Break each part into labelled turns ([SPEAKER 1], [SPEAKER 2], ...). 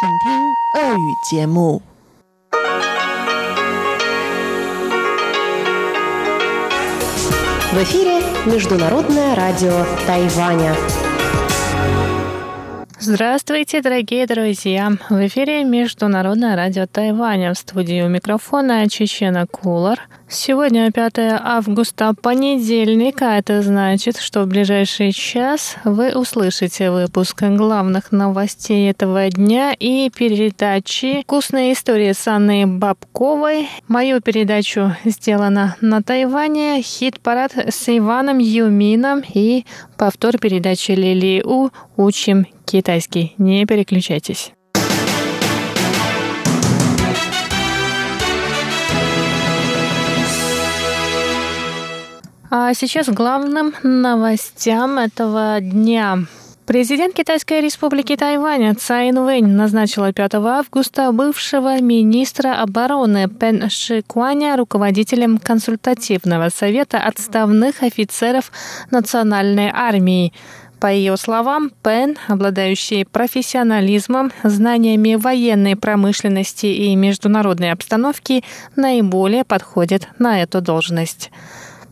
[SPEAKER 1] В эфире Международное радио Тайваня.
[SPEAKER 2] Здравствуйте, дорогие друзья! В эфире Международное радио Тайваня. В студии у микрофона Чечена Кулар. Сегодня 5 августа, понедельник, а это значит, что в ближайший час вы услышите выпуск главных новостей этого дня и передачи «Вкусная история» с Анной Бабковой. Мою передачу сделана на Тайване, хит-парад с Иваном Юмином и повтор передачи Лили У «Учим китайский». Не переключайтесь. А сейчас главным новостям этого дня. Президент Китайской республики Тайвань Цай Инвэнь назначила 5 августа бывшего министра обороны Пен Шикуаня руководителем консультативного совета отставных офицеров национальной армии. По ее словам, Пен, обладающий профессионализмом, знаниями военной промышленности и международной обстановки, наиболее подходит на эту должность.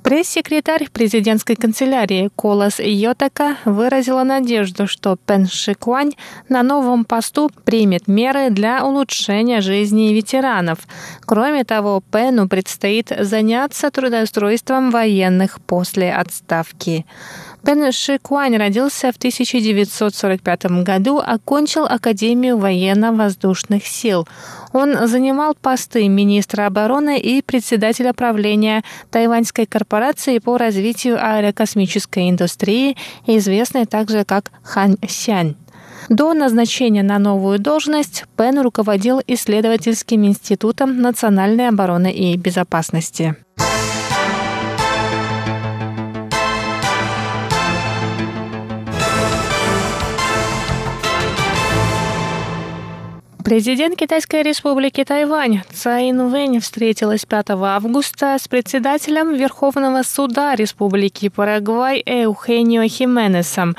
[SPEAKER 2] Пресс-секретарь президентской канцелярии Колас Йотака выразила надежду, что Пен Шикуань на новом посту примет меры для улучшения жизни ветеранов. Кроме того, Пену предстоит заняться трудоустройством военных после отставки. Пен Шикуань родился в 1945 году, окончил Академию военно-воздушных сил. Он занимал посты министра обороны и председателя правления Тайваньской корпорации по развитию аэрокосмической индустрии, известной также как Хань Сянь. До назначения на новую должность Пен руководил исследовательским институтом национальной обороны и безопасности. Президент Китайской республики Тайвань Цай Инвэнь встретилась 5 августа с председателем Верховного суда Республики Парагвай Эухенио Хименесом.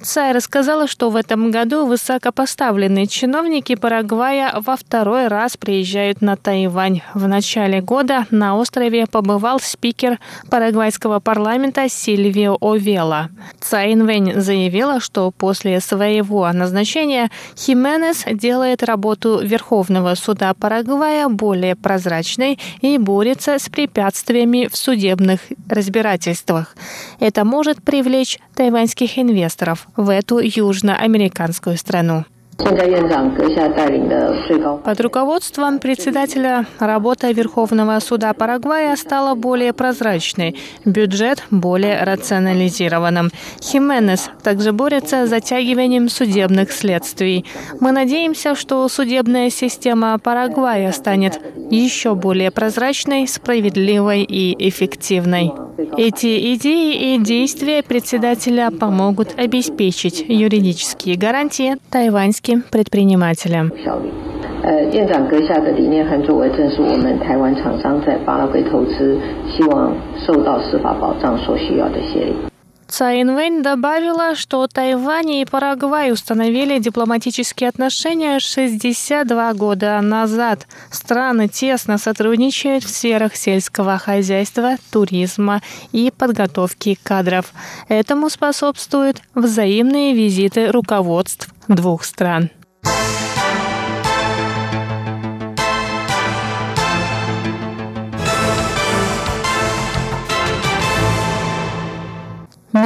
[SPEAKER 2] Цай рассказала, что в этом году высокопоставленные чиновники Парагвая во второй раз приезжают на Тайвань. В начале года на острове побывал спикер парагвайского парламента Сильвио Овела. Цай Инвэнь заявила, что после своего назначения Хименес делает работу работу Верховного суда Парагвая более прозрачной и борется с препятствиями в судебных разбирательствах. Это может привлечь тайваньских инвесторов в эту южноамериканскую страну. Под руководством председателя работа Верховного суда Парагвая стала более прозрачной, бюджет более рационализированным. Хименес также борется с затягиванием судебных следствий. Мы надеемся, что судебная система Парагвая станет еще более прозрачной, справедливой и эффективной. Эти идеи и действия председателя помогут обеспечить юридические гарантии тайваньским предпринимателям.
[SPEAKER 3] 呃，
[SPEAKER 2] Цаинвэнь добавила, что Тайвань и Парагвай установили дипломатические отношения 62 года назад. Страны тесно сотрудничают в сферах сельского хозяйства, туризма и подготовки кадров. Этому способствуют взаимные визиты руководств двух стран.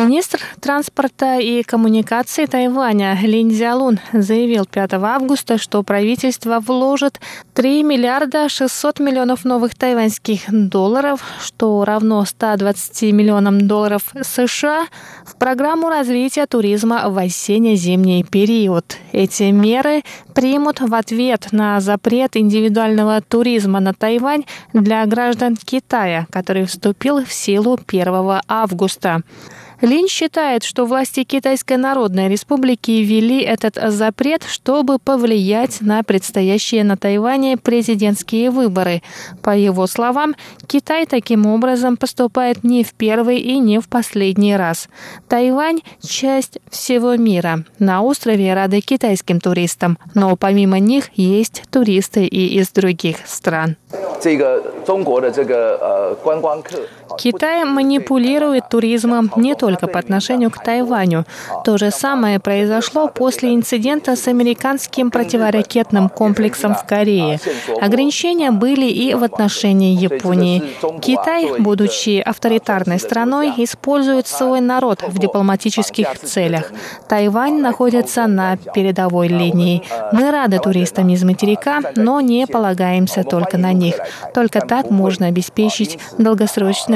[SPEAKER 2] Министр транспорта и коммуникации Тайваня Лин Цзялун заявил 5 августа, что правительство вложит 3 миллиарда 600 миллионов новых тайваньских долларов, что равно 120 миллионам долларов США, в программу развития туризма в осенне-зимний период. Эти меры примут в ответ на запрет индивидуального туризма на Тайвань для граждан Китая, который вступил в силу 1 августа. Лин считает, что власти Китайской Народной Республики ввели этот запрет, чтобы повлиять на предстоящие на Тайване президентские выборы. По его словам, Китай таким образом поступает не в первый и не в последний раз. Тайвань – часть всего мира. На острове рады китайским туристам, но помимо них есть туристы и из других стран. Китай манипулирует туризмом не только по отношению к Тайваню. То же самое произошло после инцидента с американским противоракетным комплексом в Корее. Ограничения были и в отношении Японии. Китай, будучи авторитарной страной, использует свой народ в дипломатических целях. Тайвань находится на передовой линии. Мы рады туристам из материка, но не полагаемся только на них. Только так можно обеспечить долгосрочное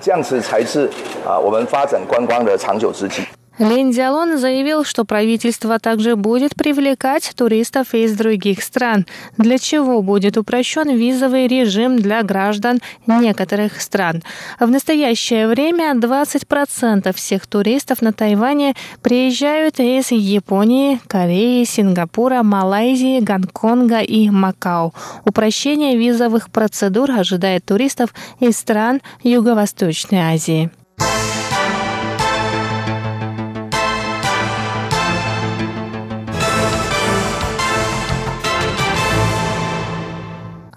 [SPEAKER 2] 这样子
[SPEAKER 4] 才是啊我们发展观光的长久之计。
[SPEAKER 2] Дзялон заявил, что правительство также будет привлекать туристов из других стран, для чего будет упрощен визовый режим для граждан некоторых стран. В настоящее время 20% всех туристов на Тайване приезжают из Японии, Кореи, Сингапура, Малайзии, Гонконга и Макао. Упрощение визовых процедур ожидает туристов из стран Юго-Восточной Азии.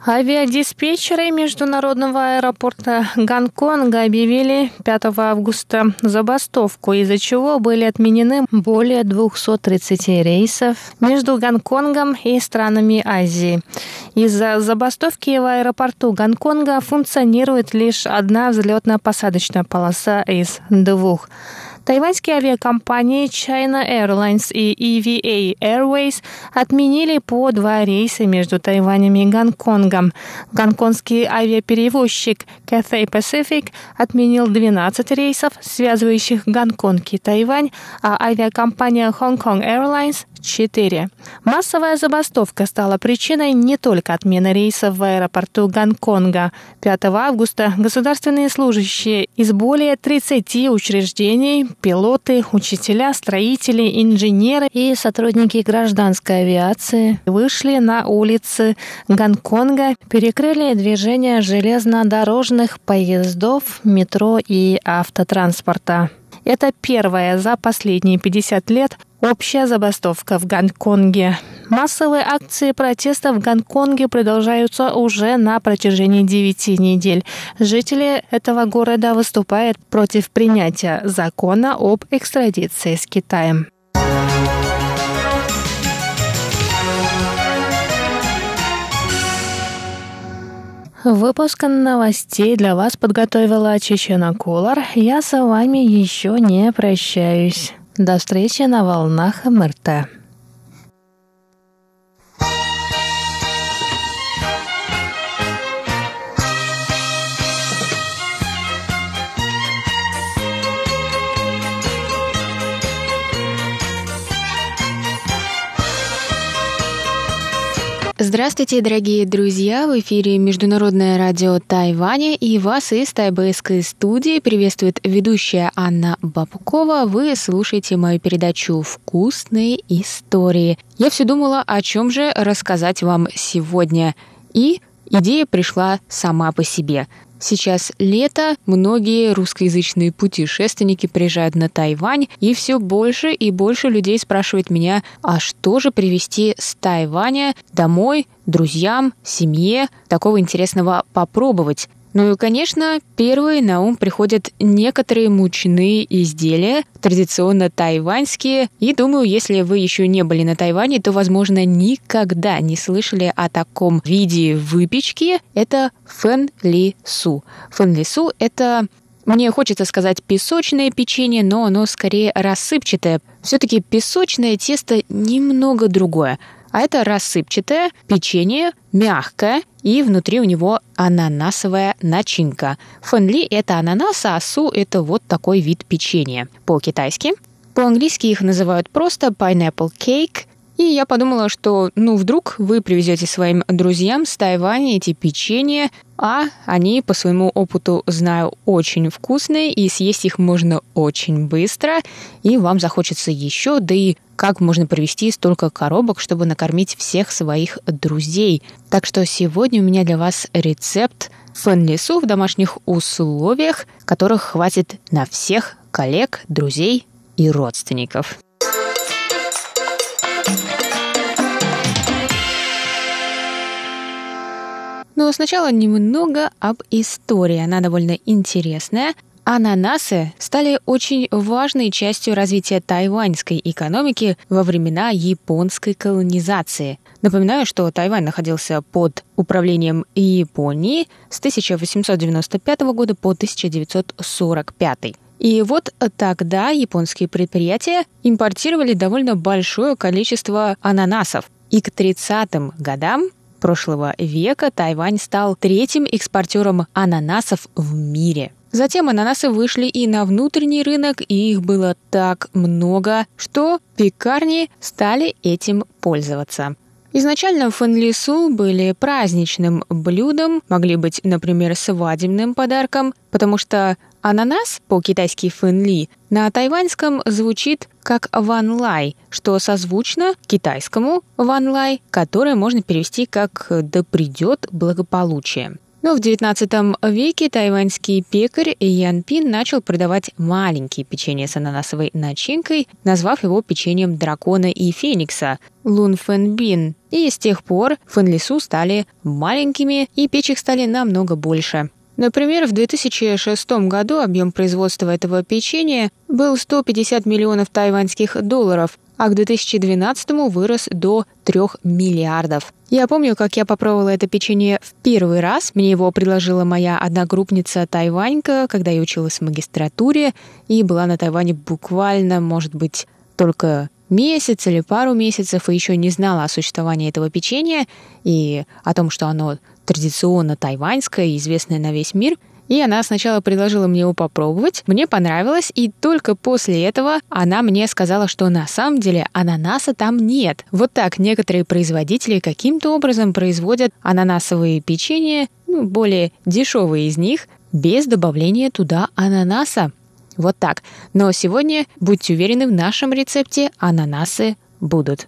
[SPEAKER 2] Авиадиспетчеры международного аэропорта Гонконга объявили 5 августа забастовку, из-за чего были отменены более 230 рейсов между Гонконгом и странами Азии. Из-за забастовки в аэропорту Гонконга функционирует лишь одна взлетно-посадочная полоса из двух. Тайваньские авиакомпании China Airlines и EVA Airways отменили по два рейса между Тайванем и Гонконгом. Гонконгский авиаперевозчик Cathay Pacific отменил 12 рейсов, связывающих Гонконг и Тайвань, а авиакомпания Hong Kong Airlines 4. Массовая забастовка стала причиной не только отмены рейсов в аэропорту Гонконга. 5 августа государственные служащие из более 30 учреждений, пилоты, учителя, строители, инженеры и сотрудники гражданской авиации вышли на улицы Гонконга, перекрыли движение железнодорожных поездов, метро и автотранспорта. Это первая за последние 50 лет общая забастовка в Гонконге. Массовые акции протеста в Гонконге продолжаются уже на протяжении 9 недель. Жители этого города выступают против принятия закона об экстрадиции с Китаем. Выпуск новостей для вас подготовила Чечена Кулар. Я с вами еще не прощаюсь. До встречи на волнах МРТ.
[SPEAKER 5] Здравствуйте, дорогие друзья! В эфире Международное радио Тайваня и вас из тайбэйской студии приветствует ведущая Анна Бабукова. Вы слушаете мою передачу «Вкусные истории». Я все думала, о чем же рассказать вам сегодня. И идея пришла сама по себе – Сейчас лето, многие русскоязычные путешественники приезжают на Тайвань, и все больше и больше людей спрашивают меня, а что же привезти с Тайваня домой, друзьям, семье, такого интересного попробовать. Ну и, конечно, первые на ум приходят некоторые мучные изделия, традиционно тайваньские. И думаю, если вы еще не были на Тайване, то, возможно, никогда не слышали о таком виде выпечки. Это фэн ли су. Фэн ли су – это мне хочется сказать песочное печенье, но оно скорее рассыпчатое. Все-таки песочное тесто немного другое а это рассыпчатое печенье, мягкое, и внутри у него ананасовая начинка. Фэнли – это ананас, а су – это вот такой вид печенья. По-китайски. По-английски их называют просто pineapple cake, И я подумала, что, ну, вдруг вы привезете своим друзьям с Тайваня эти печенья, а они, по своему опыту, знаю, очень вкусные, и съесть их можно очень быстро, и вам захочется еще, да и как можно привезти столько коробок, чтобы накормить всех своих друзей. Так что сегодня у меня для вас рецепт фэн-лису в домашних условиях, которых хватит на всех коллег, друзей и родственников. Но сначала немного об истории. Она довольно интересная. Ананасы стали очень важной частью развития тайваньской экономики во времена японской колонизации. Напоминаю, что Тайвань находился под управлением Японии с 1895 года по 1945. И вот тогда японские предприятия импортировали довольно большое количество ананасов. И к 30-м годам прошлого века Тайвань стал третьим экспортером ананасов в мире. Затем ананасы вышли и на внутренний рынок, и их было так много, что пекарни стали этим пользоваться. Изначально фэнлису были праздничным блюдом, могли быть, например, свадебным подарком, потому что ананас, по-китайски фэнли, на тайваньском звучит как ванлай, что созвучно китайскому ванлай, которое можно перевести как «да придет благополучие». Но в XIX веке тайваньский пекарь Ян Пин начал продавать маленькие печенья с ананасовой начинкой, назвав его печеньем дракона и феникса Лун Фэн Бин. И с тех пор фэнлису стали маленькими, и печек стали намного больше. Например, в 2006 году объем производства этого печенья был 150 миллионов тайваньских долларов, а к 2012 вырос до 3 миллиардов. Я помню, как я попробовала это печенье в первый раз. Мне его предложила моя одногруппница Тайванька, когда я училась в магистратуре и была на Тайване буквально, может быть, только месяц или пару месяцев и еще не знала о существовании этого печенья и о том, что оно традиционно тайваньское, известное на весь мир – и она сначала предложила мне его попробовать, мне понравилось, и только после этого она мне сказала, что на самом деле ананаса там нет. Вот так некоторые производители каким-то образом производят ананасовые печенья, ну, более дешевые из них, без добавления туда ананаса. Вот так. Но сегодня, будьте уверены, в нашем рецепте ананасы будут.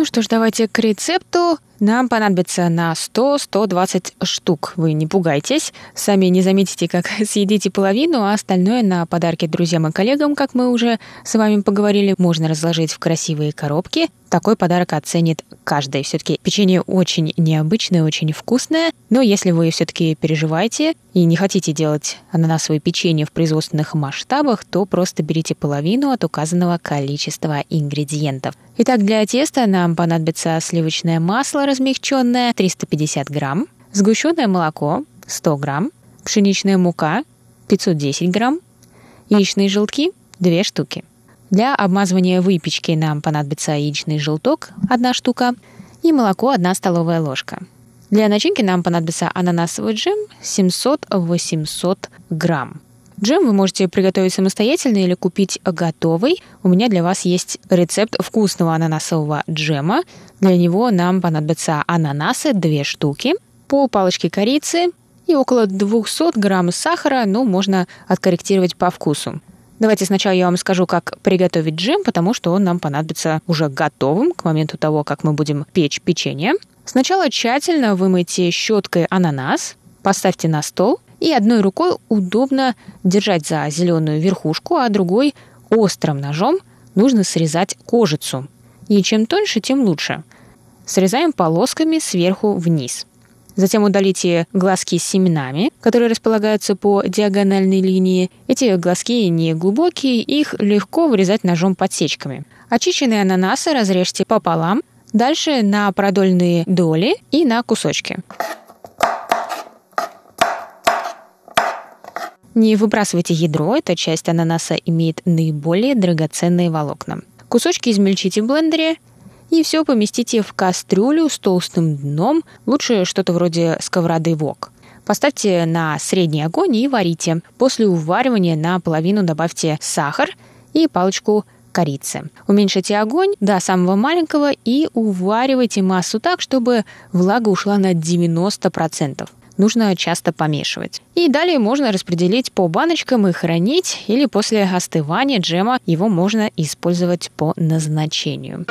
[SPEAKER 5] Ну что ж, давайте к рецепту. Нам понадобится на 100-120 штук. Вы не пугайтесь. Сами не заметите, как съедите половину, а остальное на подарки друзьям и коллегам, как мы уже с вами поговорили, можно разложить в красивые коробки такой подарок оценит каждый. Все-таки печенье очень необычное, очень вкусное, но если вы все-таки переживаете и не хотите делать ананасовое печенье в производственных масштабах, то просто берите половину от указанного количества ингредиентов. Итак, для теста нам понадобится сливочное масло размягченное 350 грамм, сгущенное молоко 100 грамм, пшеничная мука 510 грамм, яичные желтки 2 штуки. Для обмазывания выпечки нам понадобится яичный желток – одна штука и молоко – одна столовая ложка. Для начинки нам понадобится ананасовый джем 700-800 грамм. Джем вы можете приготовить самостоятельно или купить готовый. У меня для вас есть рецепт вкусного ананасового джема. Для него нам понадобятся ананасы 2 штуки, пол палочки корицы и около 200 грамм сахара, но можно откорректировать по вкусу. Давайте сначала я вам скажу, как приготовить джем, потому что он нам понадобится уже готовым к моменту того, как мы будем печь печенье. Сначала тщательно вымойте щеткой ананас, поставьте на стол и одной рукой удобно держать за зеленую верхушку, а другой острым ножом нужно срезать кожицу. И чем тоньше, тем лучше. Срезаем полосками сверху вниз. Затем удалите глазки с семенами, которые располагаются по диагональной линии. Эти глазки не глубокие, их легко вырезать ножом подсечками. Очищенные ананасы разрежьте пополам, дальше на продольные доли и на кусочки. Не выбрасывайте ядро, эта часть ананаса имеет наиболее драгоценные волокна. Кусочки измельчите в блендере и все поместите в кастрюлю с толстым дном, лучше что-то вроде сковороды вок. Поставьте на средний огонь и варите. После уваривания наполовину добавьте сахар и палочку корицы. Уменьшите огонь до самого маленького и уваривайте массу так, чтобы влага ушла на 90% нужно часто помешивать. И далее можно распределить по баночкам и хранить, или после остывания джема его можно использовать по назначению.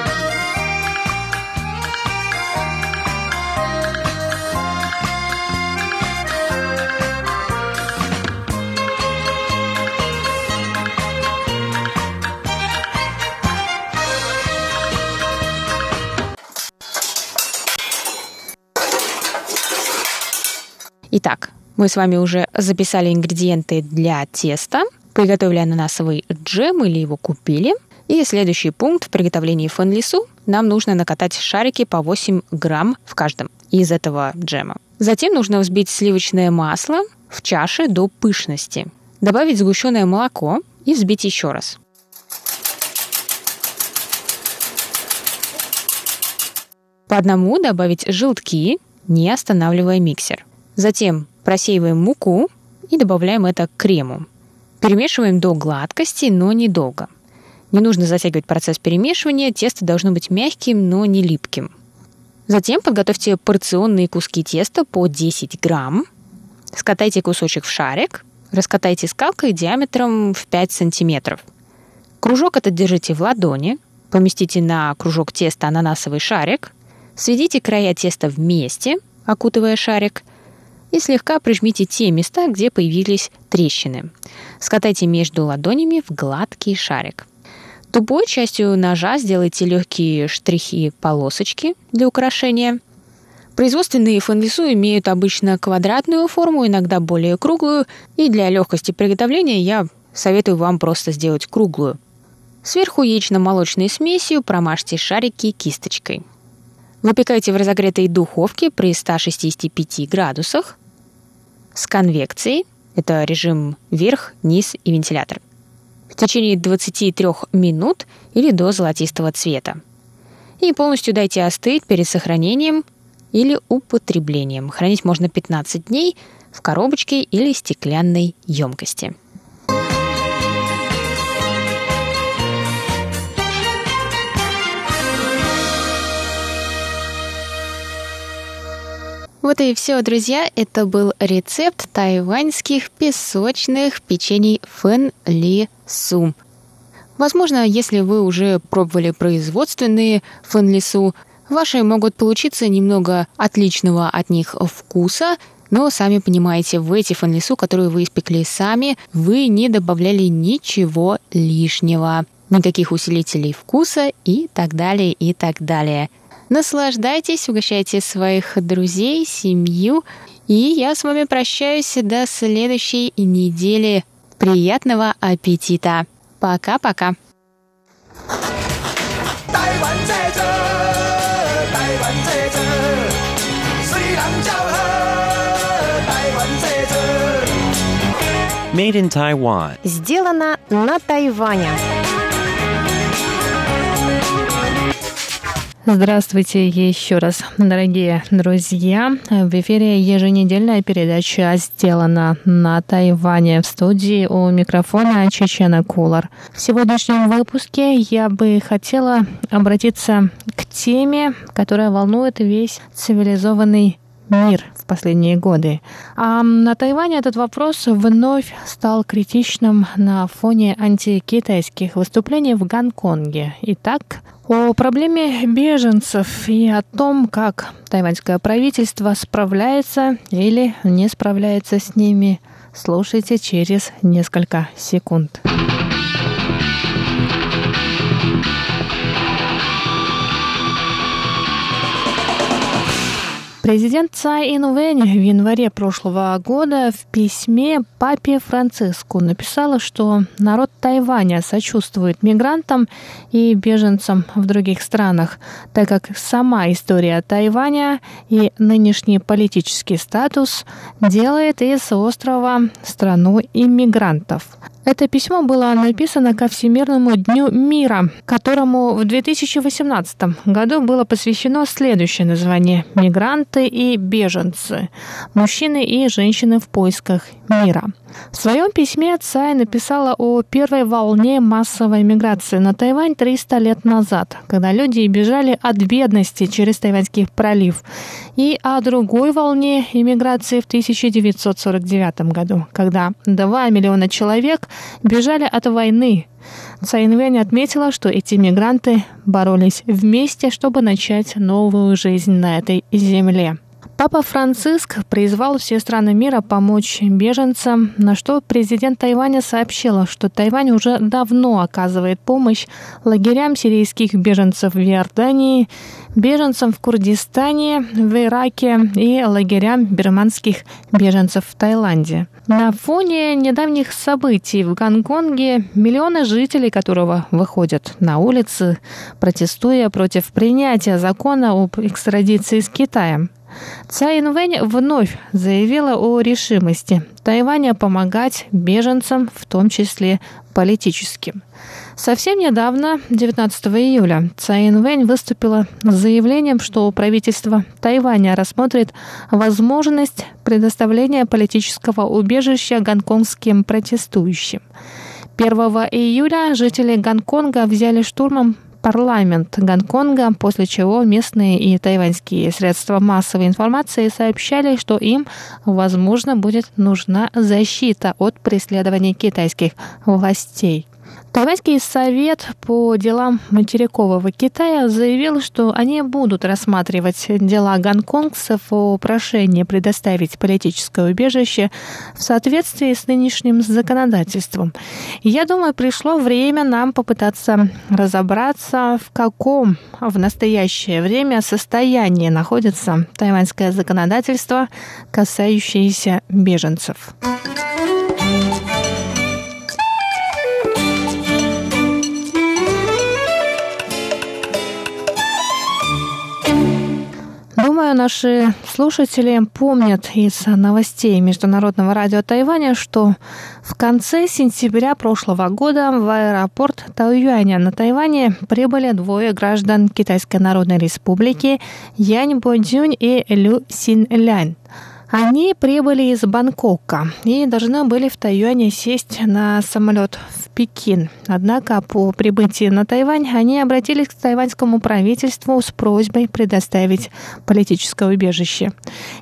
[SPEAKER 5] Итак, мы с вами уже записали ингредиенты для теста, приготовили ананасовый джем или его купили. И следующий пункт в приготовлении фэн-лису нам нужно накатать шарики по 8 грамм в каждом из этого джема. Затем нужно взбить сливочное масло в чаше до пышности. Добавить сгущенное молоко и взбить еще раз. По одному добавить желтки, не останавливая миксер. Затем просеиваем муку и добавляем это к крему. Перемешиваем до гладкости, но недолго. Не нужно затягивать процесс перемешивания, тесто должно быть мягким, но не липким. Затем подготовьте порционные куски теста по 10 грамм. Скатайте кусочек в шарик, раскатайте скалкой диаметром в 5 сантиметров. Кружок этот держите в ладони, поместите на кружок теста ананасовый шарик, сведите края теста вместе, окутывая шарик, и слегка прижмите те места, где появились трещины. Скатайте между ладонями в гладкий шарик. Тупой частью ножа сделайте легкие штрихи-полосочки для украшения. Производственные фэнлису имеют обычно квадратную форму, иногда более круглую, и для легкости приготовления я советую вам просто сделать круглую. Сверху яично-молочной смесью промажьте шарики кисточкой. Выпекайте в разогретой духовке при 165 градусах с конвекцией. Это режим верх, низ и вентилятор. В течение 23 минут или до золотистого цвета. И полностью дайте остыть перед сохранением или употреблением. Хранить можно 15 дней в коробочке или стеклянной емкости. Вот и все, друзья. Это был рецепт тайваньских песочных печений фэн ли су. Возможно, если вы уже пробовали производственные фэн ли су, ваши могут получиться немного отличного от них вкуса, но сами понимаете, в эти фэнлису, которые вы испекли сами, вы не добавляли ничего лишнего. Никаких усилителей вкуса и так далее, и так далее. Наслаждайтесь, угощайте своих друзей, семью. И я с вами прощаюсь до следующей недели. Приятного аппетита. Пока-пока.
[SPEAKER 6] Made in Taiwan.
[SPEAKER 1] Сделано на Тайване.
[SPEAKER 2] Здравствуйте еще раз, дорогие друзья. В эфире еженедельная передача «Сделана на Тайване» в студии у микрофона Чечена Кулар. В сегодняшнем выпуске я бы хотела обратиться к теме, которая волнует весь цивилизованный мир последние годы. А на Тайване этот вопрос вновь стал критичным на фоне антикитайских выступлений в Гонконге. Итак, о проблеме беженцев и о том, как тайваньское правительство справляется или не справляется с ними, слушайте через несколько секунд. Президент Цай Инвэнь в январе прошлого года в письме папе Франциску написала, что народ Тайваня сочувствует мигрантам и беженцам в других странах, так как сама история Тайваня и нынешний политический статус делает из острова страну иммигрантов. Это письмо было написано ко Всемирному дню мира, которому в 2018 году было посвящено следующее название «Мигранты и беженцы. Мужчины и женщины в поисках мира». В своем письме Цай написала о первой волне массовой миграции на Тайвань 300 лет назад, когда люди бежали от бедности через Тайваньский пролив, и о другой волне иммиграции в 1949 году, когда 2 миллиона человек бежали от войны. Инвэнь отметила, что эти мигранты боролись вместе, чтобы начать новую жизнь на этой земле. Папа Франциск призвал все страны мира помочь беженцам, на что президент Тайваня сообщила, что Тайвань уже давно оказывает помощь лагерям сирийских беженцев в Иордании, беженцам в Курдистане, в Ираке и лагерям бирманских беженцев в Таиланде. На фоне недавних событий в Гонконге миллионы жителей которого выходят на улицы, протестуя против принятия закона об экстрадиции с Китаем. Цай Инвэнь вновь заявила о решимости Тайваня помогать беженцам, в том числе политическим. Совсем недавно, 19 июля, Цай Инвэнь выступила с заявлением, что правительство Тайваня рассмотрит возможность предоставления политического убежища гонконгским протестующим. 1 июля жители Гонконга взяли штурмом парламент Гонконга, после чего местные и тайваньские средства массовой информации сообщали, что им, возможно, будет нужна защита от преследований китайских властей. Тайваньский совет по делам материкового Китая заявил, что они будут рассматривать дела гонконгцев о прошении предоставить политическое убежище в соответствии с нынешним законодательством. Я думаю, пришло время нам попытаться разобраться, в каком в настоящее время состоянии находится тайваньское законодательство, касающееся беженцев. Думаю, наши слушатели помнят из новостей Международного радио Тайваня, что в конце сентября прошлого года в аэропорт Тауюаня на Тайване прибыли двое граждан Китайской Народной Республики Янь Бодзюнь и Лю Син Лянь. Они прибыли из Бангкока и должны были в Тайюане сесть на самолет в Пекин. Однако по прибытии на Тайвань они обратились к тайваньскому правительству с просьбой предоставить политическое убежище.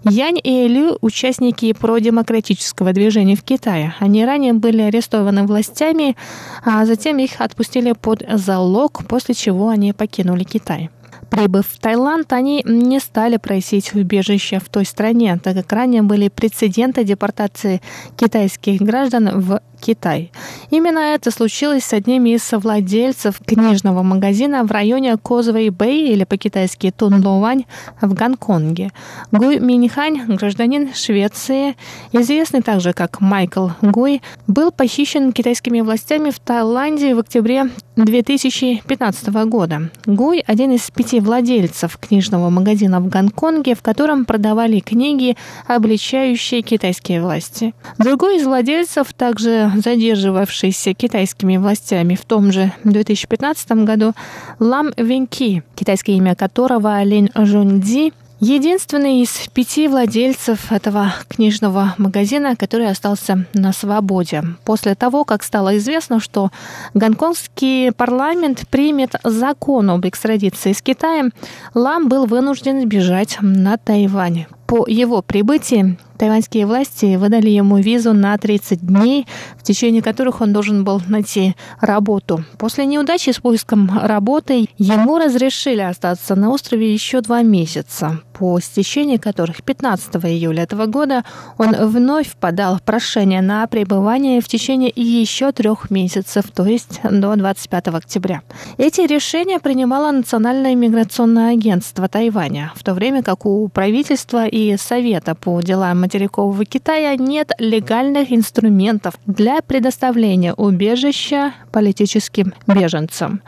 [SPEAKER 2] Янь и Лю – участники продемократического движения в Китае. Они ранее были арестованы властями, а затем их отпустили под залог, после чего они покинули Китай. Прибыв в Таиланд, они не стали просить убежища в той стране, так как ранее были прецеденты депортации китайских граждан в Китай. Именно это случилось с одним из владельцев книжного магазина в районе Козовой Бэй или по-китайски Тунловань в Гонконге. Гуй Минихань, гражданин Швеции, известный также как Майкл Гуй, был похищен китайскими властями в Таиланде в октябре 2015 года. Гуй – один из пяти владельцев книжного магазина в Гонконге, в котором продавали книги, обличающие китайские власти. Другой из владельцев также задерживавшийся китайскими властями в том же 2015 году Лам Венки, китайское имя которого Лин Жунди, Единственный из пяти владельцев этого книжного магазина, который остался на свободе. После того, как стало известно, что гонконгский парламент примет закон об экстрадиции с Китаем, Лам был вынужден сбежать на Тайвань. По его прибытии тайваньские власти выдали ему визу на 30 дней, в течение которых он должен был найти работу. После неудачи с поиском работы ему разрешили остаться на острове еще два месяца. По стечении которых 15 июля этого года он вновь подал прошение на пребывание в течение еще трех месяцев, то есть до 25 октября. Эти решения принимало Национальное миграционное агентство Тайваня, в то время как у правительства и Совета по делам материкового Китая нет легальных инструментов для предоставления убежища политическим беженцам.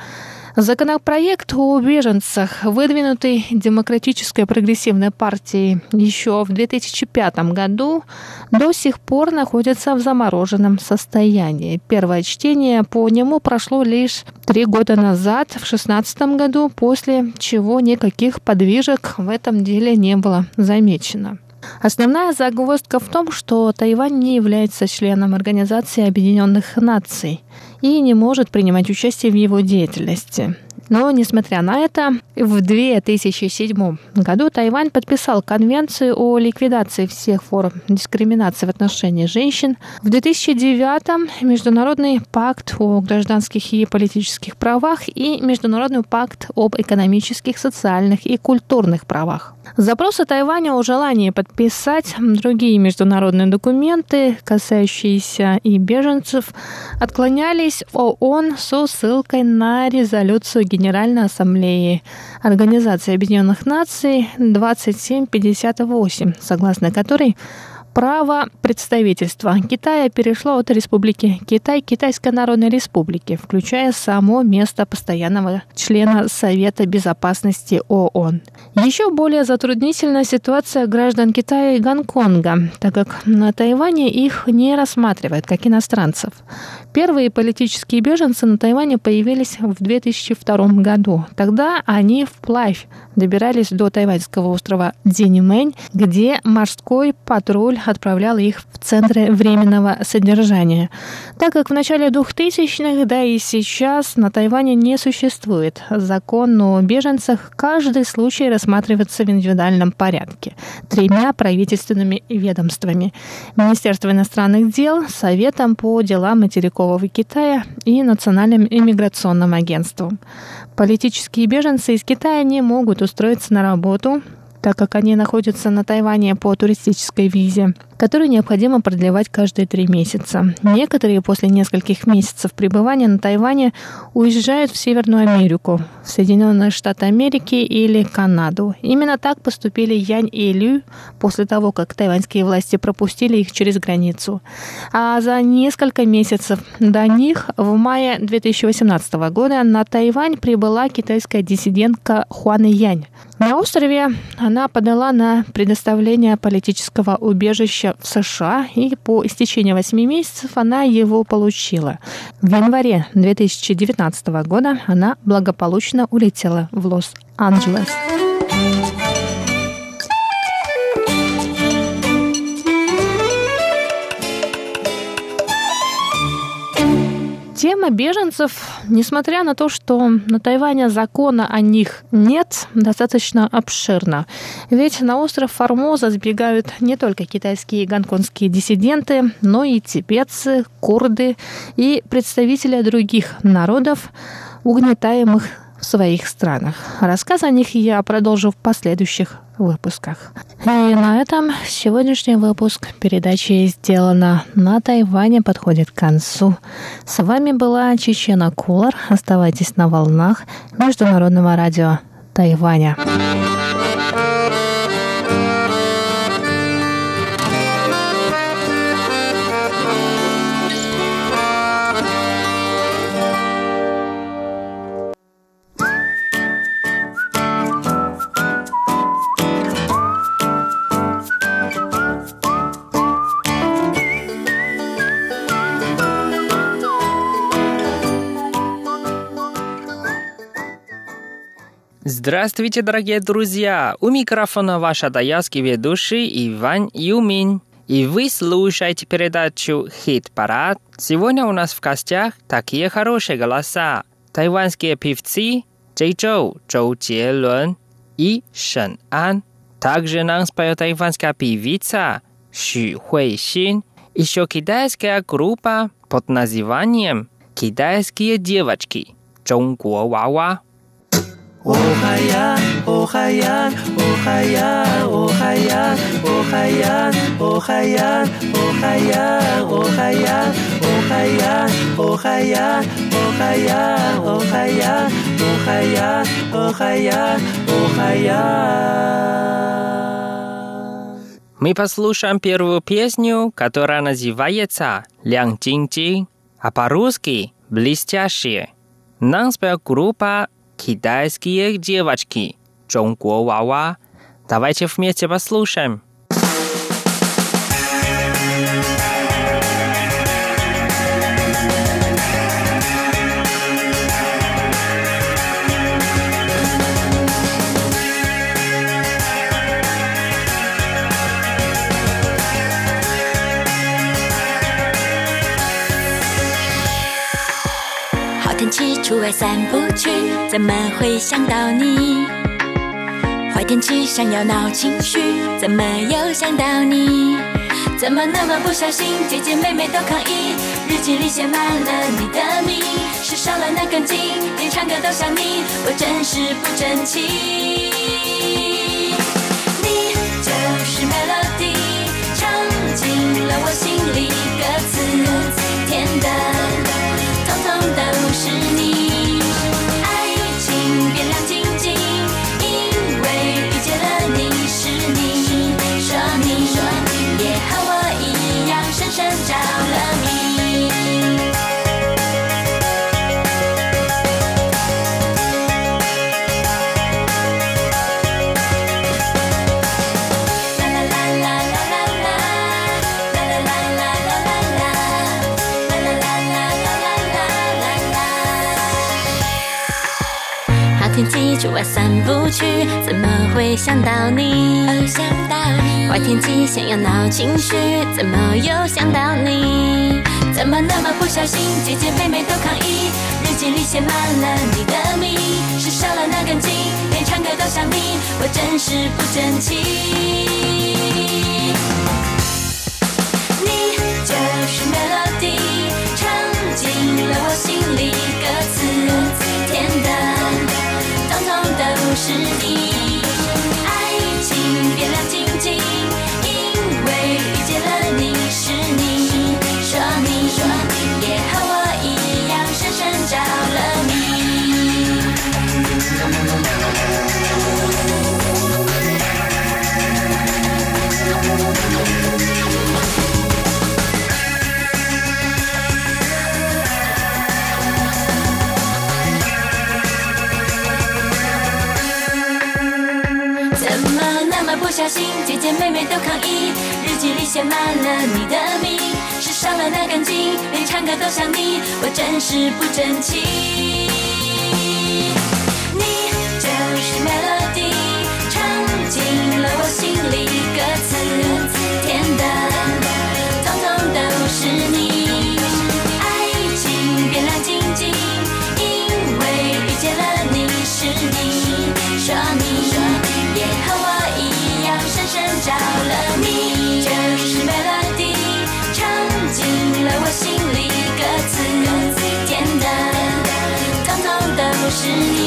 [SPEAKER 2] Законопроект о беженцах, выдвинутый Демократической прогрессивной партией еще в 2005 году, до сих пор находится в замороженном состоянии. Первое чтение по нему прошло лишь три года назад, в 2016 году, после чего никаких подвижек в этом деле не было замечено. Основная загвоздка в том, что Тайвань не является членом Организации Объединенных Наций и не может принимать участие в его деятельности. Но, несмотря на это, в 2007 году Тайвань подписал Конвенцию о ликвидации всех форм дискриминации в отношении женщин. В 2009 Международный пакт о гражданских и политических правах и Международный пакт об экономических, социальных и культурных правах. Запросы Тайваня о желании подписать другие международные документы, касающиеся и беженцев, отклонялись ООН со ссылкой на резолюцию Генеральной Ассамблеи Организации Объединенных Наций 2758, согласно которой Право представительства Китая перешло от Республики Китай Китайской Народной Республике, включая само место постоянного члена Совета Безопасности ООН. Еще более затруднительна ситуация граждан Китая и Гонконга, так как на Тайване их не рассматривают как иностранцев. Первые политические беженцы на Тайване появились в 2002 году. Тогда они вплавь добирались до тайваньского острова Дзиньмэнь, где морской патруль отправлял их в центры временного содержания. Так как в начале 2000-х, да и сейчас на Тайване не существует закон о беженцах, каждый случай рассматривается в индивидуальном порядке тремя правительственными ведомствами. Министерство иностранных дел, Советом по делам материкового Китая и Национальным иммиграционным агентством. Политические беженцы из Китая не могут устроиться на работу, так как они находятся на Тайване по туристической визе которую необходимо продлевать каждые три месяца. Некоторые после нескольких месяцев пребывания на Тайване уезжают в Северную Америку, в Соединенные Штаты Америки или Канаду. Именно так поступили Янь и Лю после того, как тайваньские власти пропустили их через границу. А за несколько месяцев до них в мае 2018 года на Тайвань прибыла китайская диссидентка Хуан Янь. На острове она подала на предоставление политического убежища в США, и по истечении 8 месяцев она его получила. В январе 2019 года она благополучно улетела в Лос-Анджелес. Тема беженцев, несмотря на то, что на Тайване закона о них нет, достаточно обширна. Ведь на остров Формоза сбегают не только китайские и гонконгские диссиденты, но и тибетцы, курды и представители других народов, угнетаемых в своих странах. Рассказ о них я продолжу в последующих выпусках. И на этом сегодняшний выпуск передачи «Сделано на Тайване» подходит к концу. С вами была Чечена Кулар. Оставайтесь на волнах Международного радио Тайваня.
[SPEAKER 6] Здравствуйте, дорогие друзья! У микрофона ваш адаялский ведущий Иван Юмин. И вы слушаете передачу «Хит-парад». Сегодня у нас в гостях такие хорошие голоса. Тайванские певцы Джей Чжоу, Чжоу Джелун и Шэн Ан. Также нам споет тайванская певица Xu Хуэйсин. Еще китайская группа под названием «Китайские девочки» Чонгуо Вава. 我。
[SPEAKER 7] Охаян, охаян, охаян, охаян, охаян, охаян, охаян, охаян, охаян, охаян, охаян, охаян, охаян, охаян, охаян.
[SPEAKER 6] Мы послушаем первую песню, которая называется «Лян Чин Чин», а по-русски «Блестящие». Нам спел группа китайские девочки, 中国娃娃. Давайте вместе послушаем.
[SPEAKER 8] 出外散步去，怎么会想到你？坏天气想要闹情绪，怎么又想到你？怎么那么不小心，姐姐妹妹都抗议，日记里写满了你的名，是少了那根筋，连唱歌都想你，我真是不争气。你就是 melody，唱进了我心里，歌词甜的，通通都是外散步去，怎么会想到你？想到你。坏天气想要闹情绪，怎么又想到你？怎么那么不小心，姐姐妹妹都抗议，日记里写满了你的名，是少了那根筋，连唱歌都像你，我真是不争气。你就是 melody，唱进了我心里，歌词甜的，都不是你。不小心，姐姐妹妹都抗议，日记里写满了你的名，是少了那根筋，连唱歌都像你，我真是不争气。是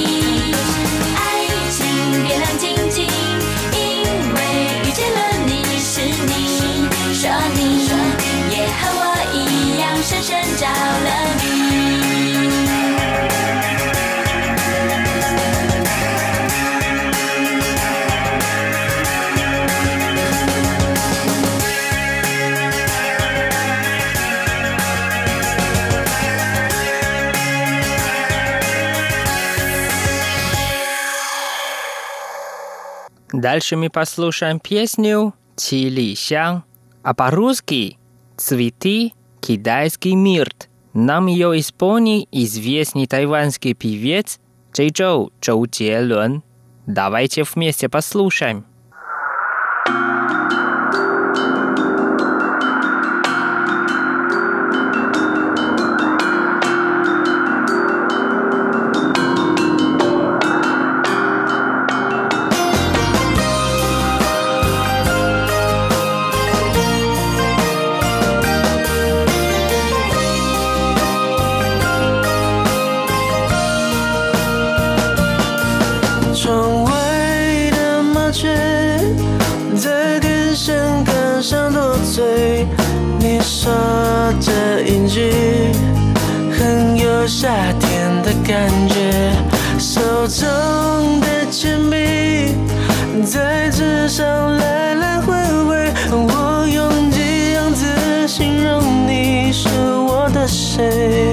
[SPEAKER 6] Дальше мы послушаем песню «Чили Сян», а по-русски «Цветы китайский мирт». Нам ее исполнил известный тайванский певец Чжэйчжоу Чжоу Джелун. Давайте вместе послушаем.
[SPEAKER 7] 夏天的感觉手中的铅笔在纸上来来回回我用几样字形容你是我的谁？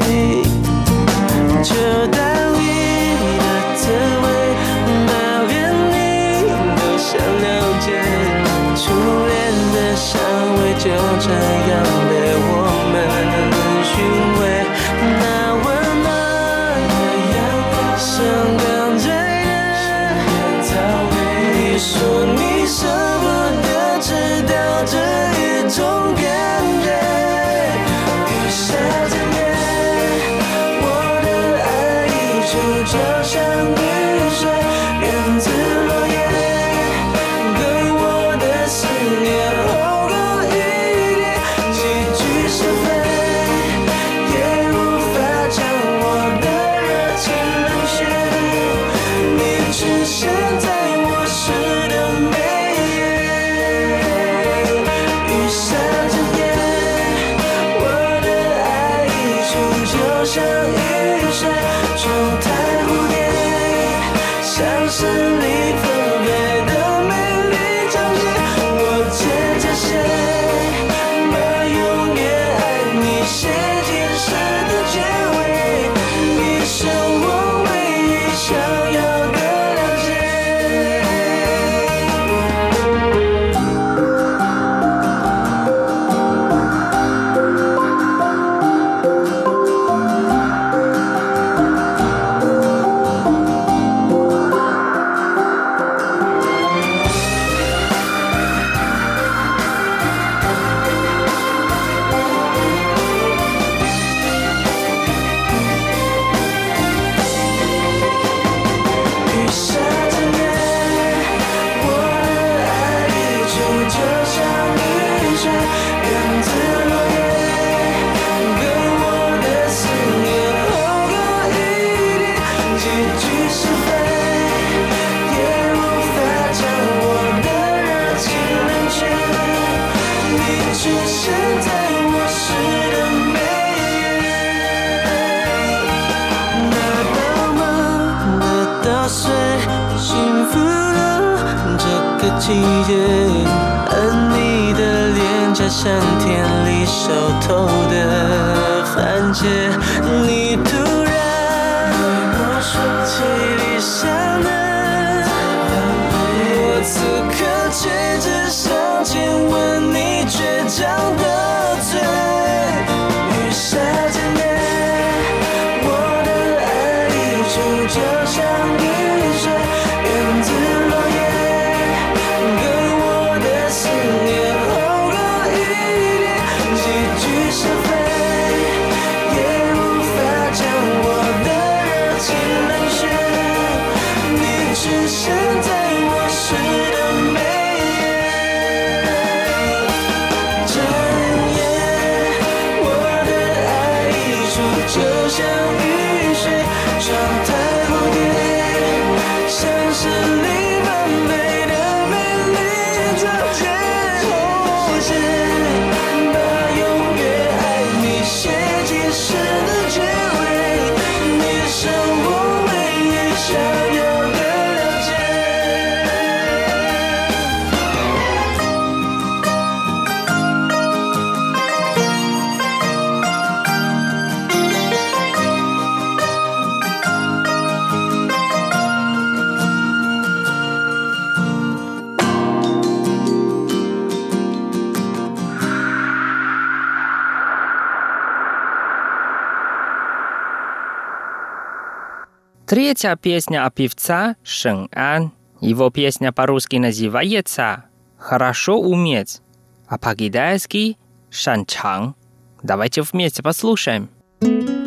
[SPEAKER 6] Третья песня о певца Шэн Ан. Его песня по-русски называется «Хорошо уметь», а по-китайски «Шан Чанг». Давайте вместе послушаем.
[SPEAKER 7] Thank you.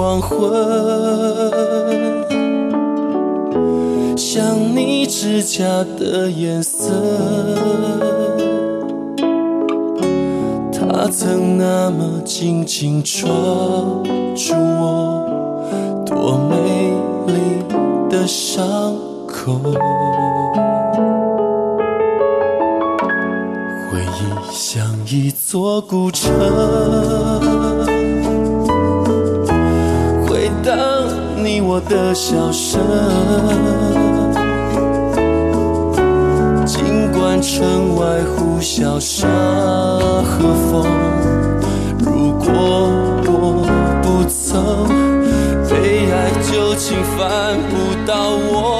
[SPEAKER 7] 黄昏像
[SPEAKER 9] 你指甲的颜色它曾那么紧紧抓住我多美丽的伤口回忆像一座古城当你我的笑声。尽管城外呼啸沙和风，如果我不曾被爱，就请烦不到我。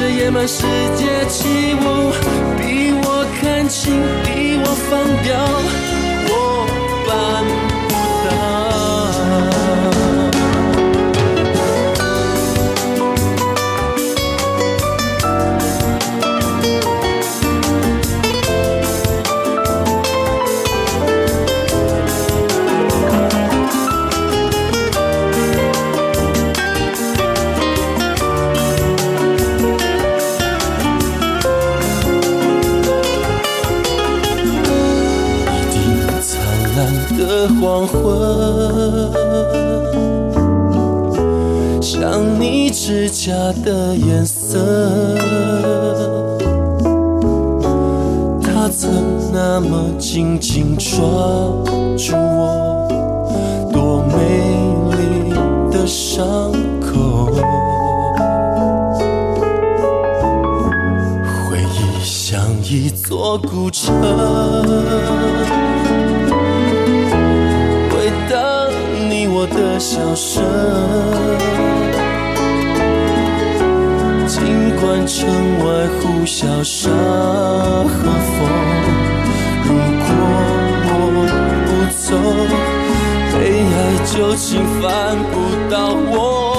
[SPEAKER 9] 这野蛮世界起舞，逼我看清，逼我放掉，黄昏，像你指甲的颜色。它曾那么紧紧抓住我，多美丽的伤口。回忆像一座古城，笑声。尽管城外呼啸沙和风，如果我不走，被爱就侵犯不到我。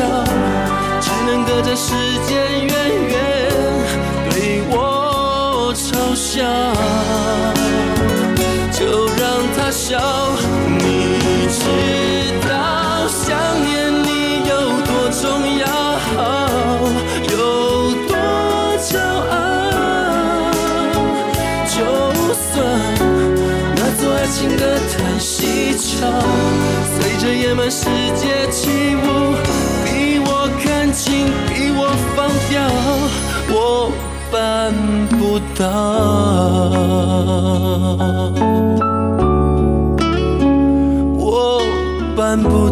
[SPEAKER 9] 息桥，只能隔着时间远远对我嘲笑。就让他笑，你知道想念你有多重要，有多骄傲。就算那座爱情的叹息桥，随着野蛮世界起舞，放掉，我办不到，我办不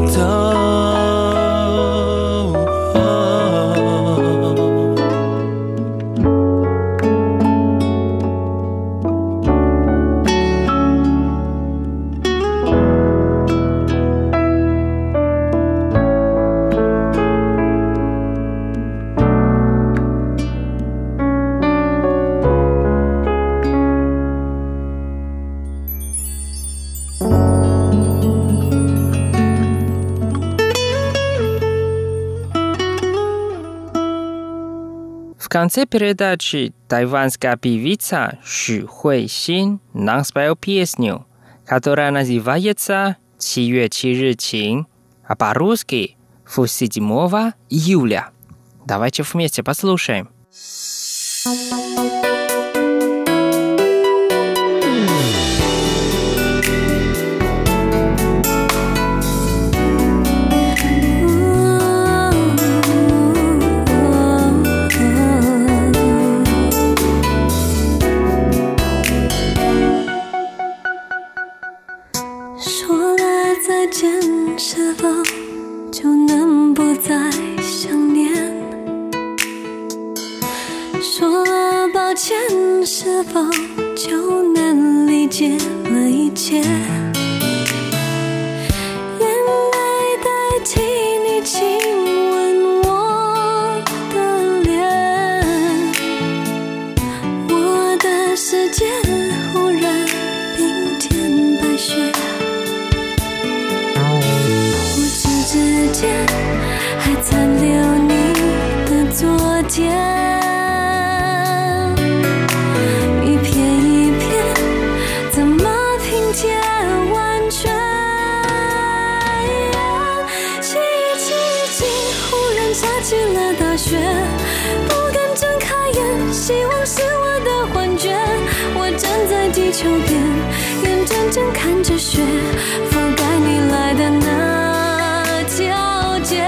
[SPEAKER 6] конце передачи тайванская певица Ши Хуэйсин нам спел песню, которая называется «Чиюэ Чирычин», а по-русски «Фу 7 июля». Давайте вместе послушаем.
[SPEAKER 10] Ooh, 是否就能理解了一切？眼睁睁看着雪覆盖你来的那条街。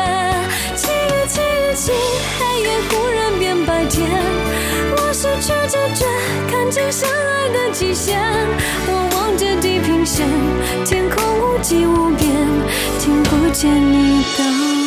[SPEAKER 10] 记忆记忆记，黑夜忽然变白天，我失去知觉，看见相爱的极限。我望着地平线，天空无际无边，听不见你道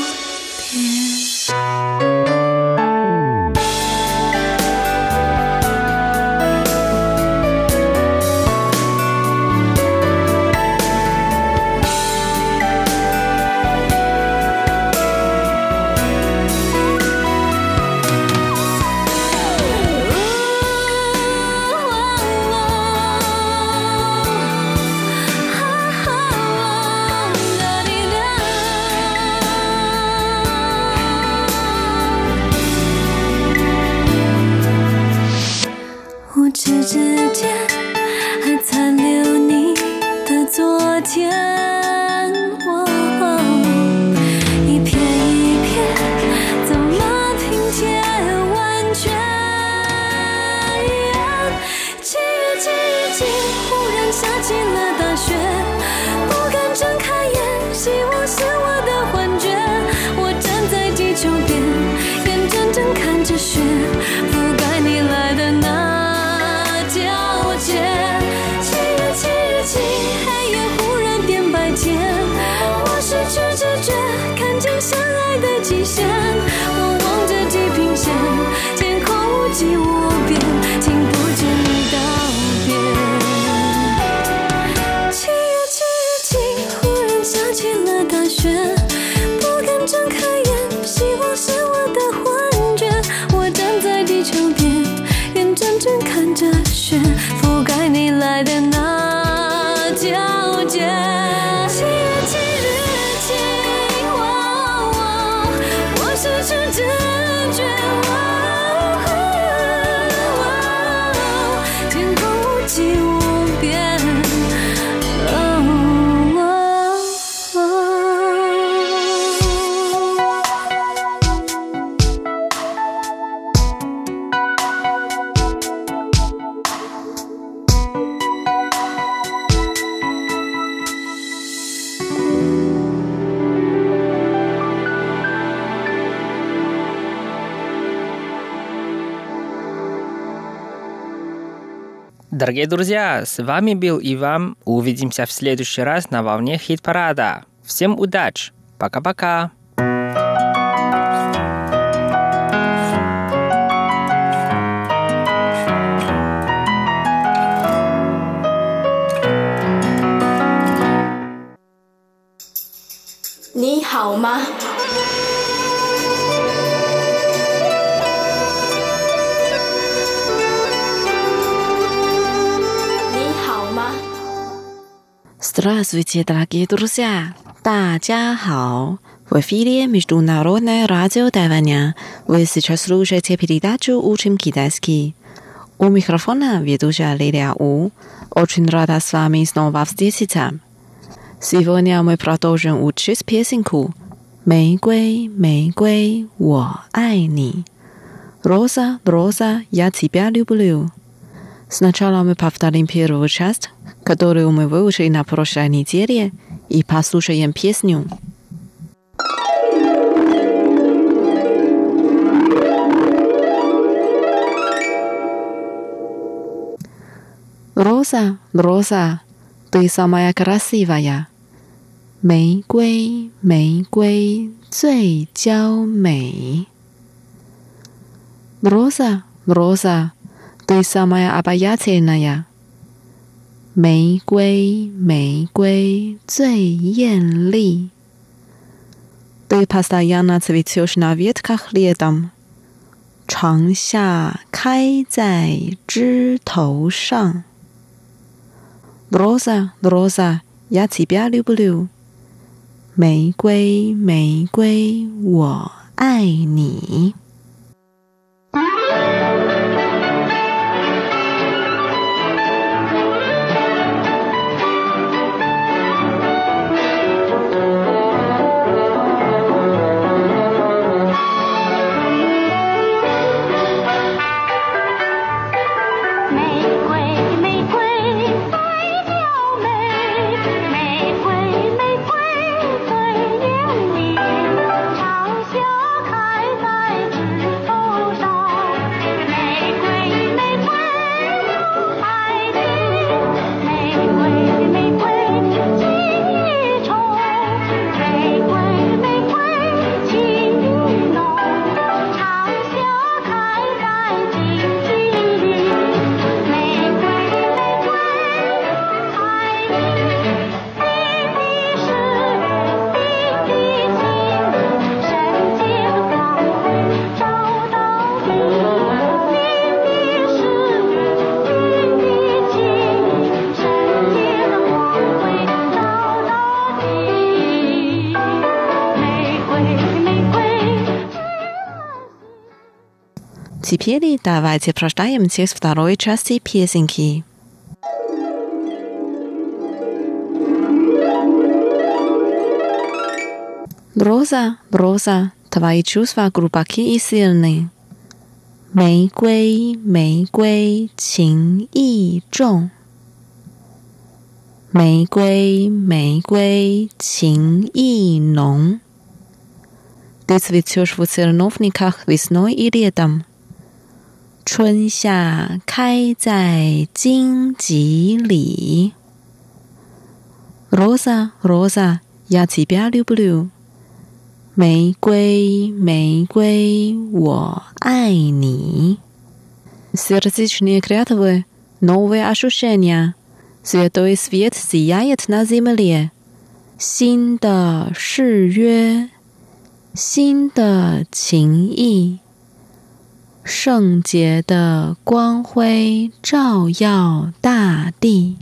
[SPEAKER 6] Дорогие друзья, с вами был Иван. Увидимся в следующий раз на волне хит-парада. Всем удачи. Пока-пока.
[SPEAKER 11] “你好吗？”
[SPEAKER 5] Здравствуйте, дорогие друзья! 大家好! В эфире Международное радио Тайваня. Вы сейчас слушаете передачу «Учим китайский». У микрофона ведущая Лилия У. Очень рада с вами снова встретиться. Сегодня мы продолжим учить песенку «玫瑰，玫瑰，我爱你». Роза, роза, я тебя люблю. Сначала мы повторим первую часть, которую мы выучили на прошлой неделе, и послушаем песню. Роза, роза, ты самая красивая.
[SPEAKER 12] 玫瑰，玫瑰最娇美。Rosa, Rosa, ты самая обаятельная。 玫瑰，玫瑰最艳丽。Ты постоянно цветешь на ветках летом。长夏开在枝头上。Rosa, Rosa, я тебя люблю。玫瑰，玫瑰，我爱你。 Теперь давайте прочитаем текст второй части песенки. Роза, Роза, твои чувства глубоки и сильны. 玫瑰，玫瑰情意重。玫瑰，玫瑰情意浓。Ты цветешь в терновниках весной и летом. 春夏开在荆棘里。Роза, Роза, я тебя люблю。玫瑰，玫瑰，我爱你。Сердечные клятвы, новые ощущения. Святой свет сияет на земле. 新的誓约，新的情谊。 圣洁的光辉照耀大地。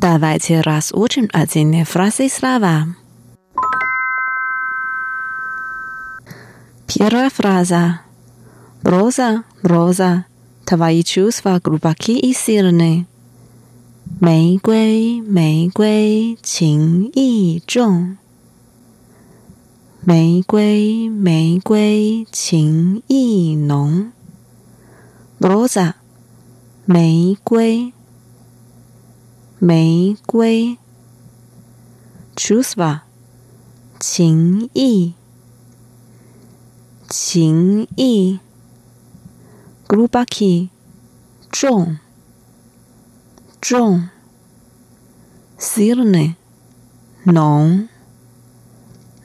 [SPEAKER 12] Давайте разучим отдельные фразы и слова. Первая фраза. Роза, Роза, твои чувства глубоки и сильны. 玫瑰，玫瑰情意重。玫瑰，玫瑰情意浓。Rosa，玫瑰，玫瑰。Chusva，情意，情意。Glubaki，重。重，сильный，浓，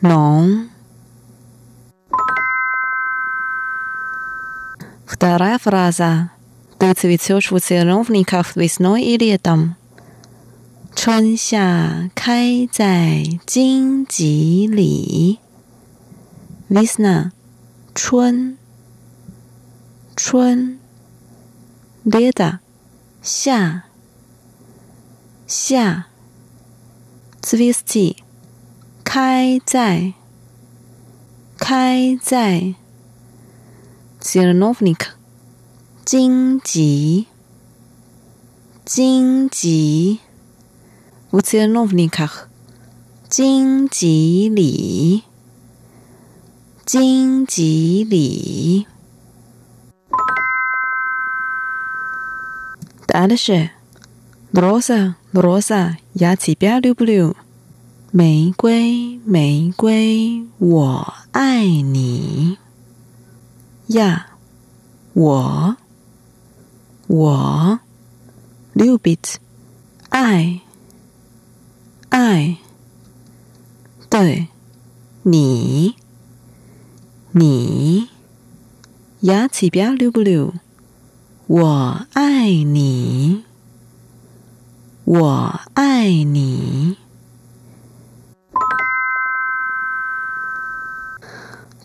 [SPEAKER 12] 浓。Вторая фраза. Ты цветешь в терновниках весной и летом. 春夏开在荆棘里。Весна，春，春。Лето，夏， 下 z v i s t i 开在，开在 z e l e n o v n i k 荆棘，荆棘 v u c e l e n o v n i k 荆棘里，荆棘里。答案是 r o s a 罗萨，牙齿别溜不溜？玫瑰，玫瑰，我爱你呀！我我，lubits，爱爱，对你你，牙齿别溜不溜？我爱你。我爱你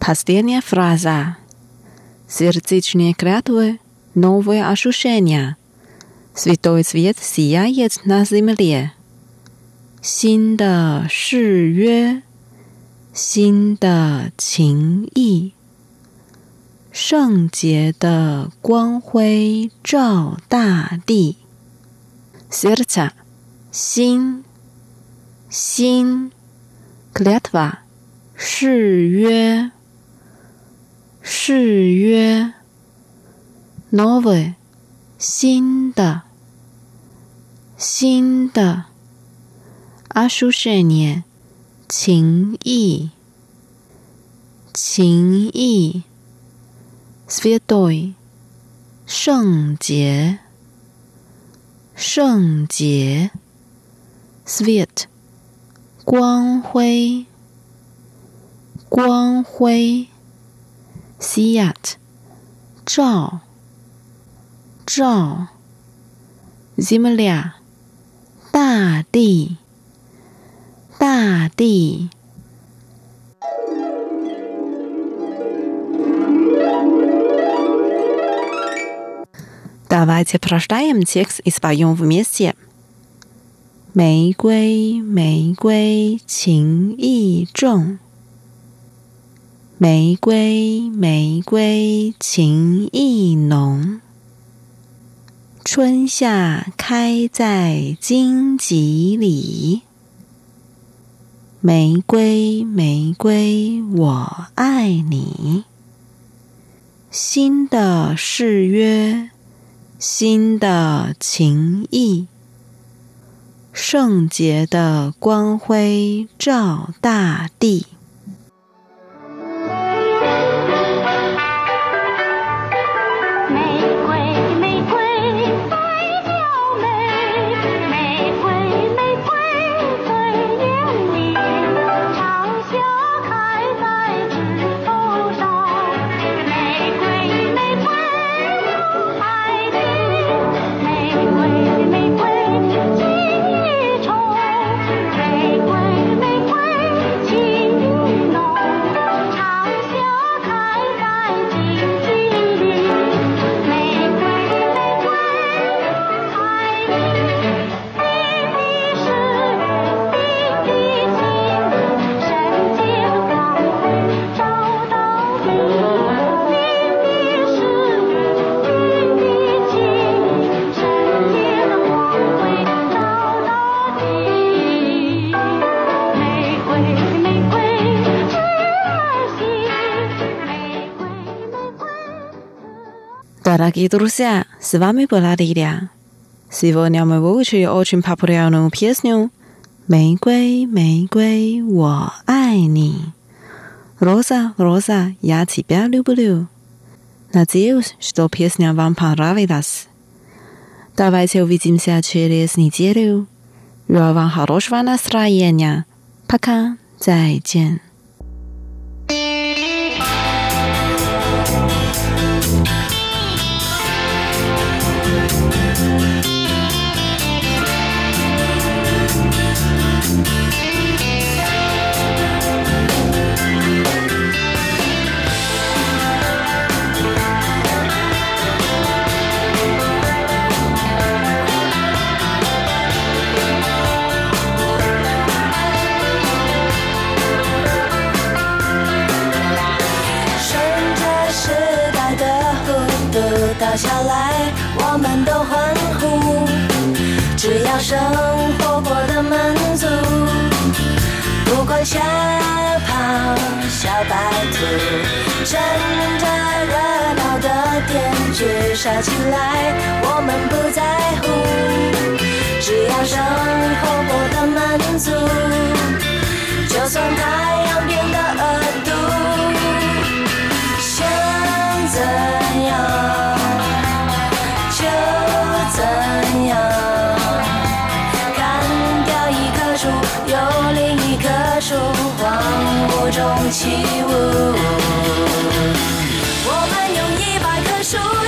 [SPEAKER 12] Последняя фраза. Сердечные клятвы, новые ощущения. Святой свет сияет на земле. 新的誓约，新的情谊，圣洁的光辉照大地。 Serca，心，心，клятва，誓约。誓约，новый，新的，新的，ощущение，情谊，情谊，святой，圣洁， 圣洁 s w e e t 光辉，光辉 s i a t 照，照 z i m l i a，大地。大地 Давайте прочитаем текст и споем вместе. 玫瑰，玫瑰，情意重。玫瑰，玫瑰，情意浓。春夏开在荆棘里。玫瑰，玫瑰，我爱你。新的誓约， 新的情意，圣洁的光辉照大地。Дорогие друзья, с вами была Лилия. Сегодня мы выучили очень популярную песню «Мейгуэй, мейгуэй, я ай ни». «Роза, роза, я тебя люблю». Надеюсь, что песня вам понравилась. Давайте увидимся через неделю. Желаю вам хорошего настроения. Пока, 再见。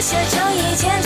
[SPEAKER 8] 写成一千。